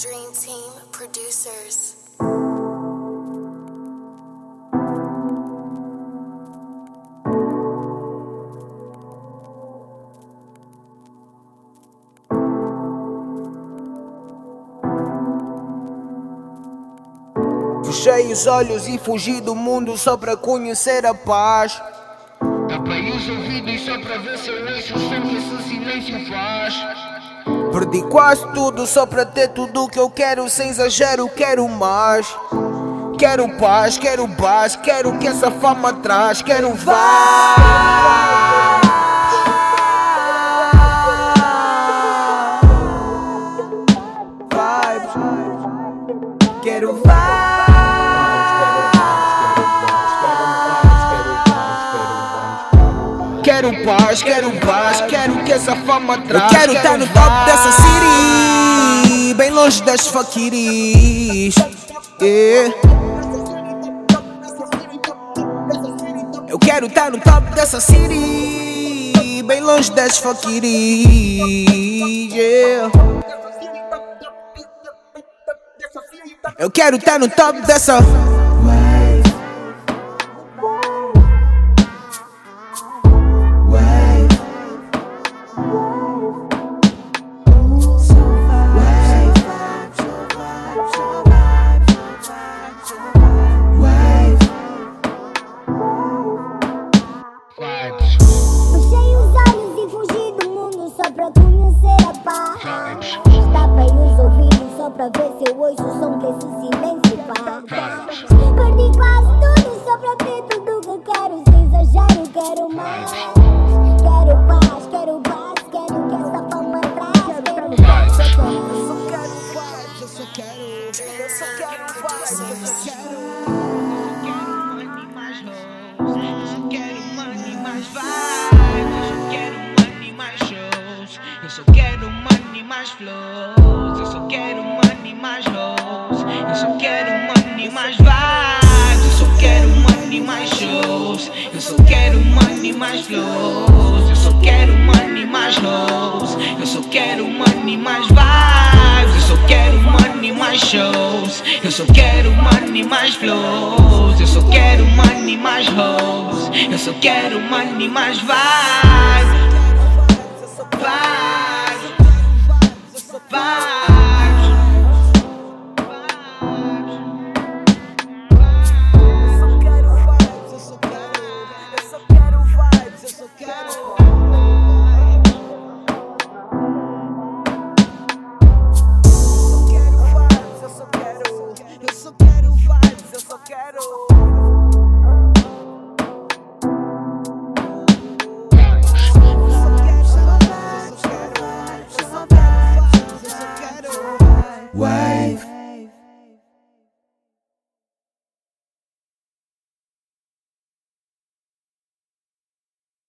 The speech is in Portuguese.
Dream Team Producers. Fechei os olhos e fugi do mundo só para conhecer a paz. Tapei os ouvidos só para ver se eu ouço o som que esse silêncio faz. Perdi quase tudo só para ter tudo que eu quero, sem exagero, quero mais. Quero paz, quero paz, quero que essa fama traz, quero vibes. Quero vibes. Quero paz, quero paz, quero que essa fama traz. Eu quero estar no top dessa city, bem longe das faquiris. Yeah. Eu quero estar no top dessa city, bem longe das faquiris. Yeah. Eu quero estar no top dessa. Pra ver se eu ouço o som que esse silêncio faz. Perdi quase tudo só pra ter tudo que quero. Sem exagero, quero mais. Quero paz, quero paz, quero que essa fama traz. Quero paz, eu quero. Eu só quero, eu só quero vibes, eu só quero. Eu só quero vibes. Eu só quero money mais shows. Eu só quero money mais flows. Eu só quero money mais hoes. Eu só quero money mais vibes. Eu só quero money mais shows. Eu só quero money mais flows. Eu só quero money mais hoes. Eu só quero money mais vibes. Eu só quero money mais shows. Eu só quero money mais flows. Eu só quero money mais hoes. Eu só quero money mais vibes. Vibes.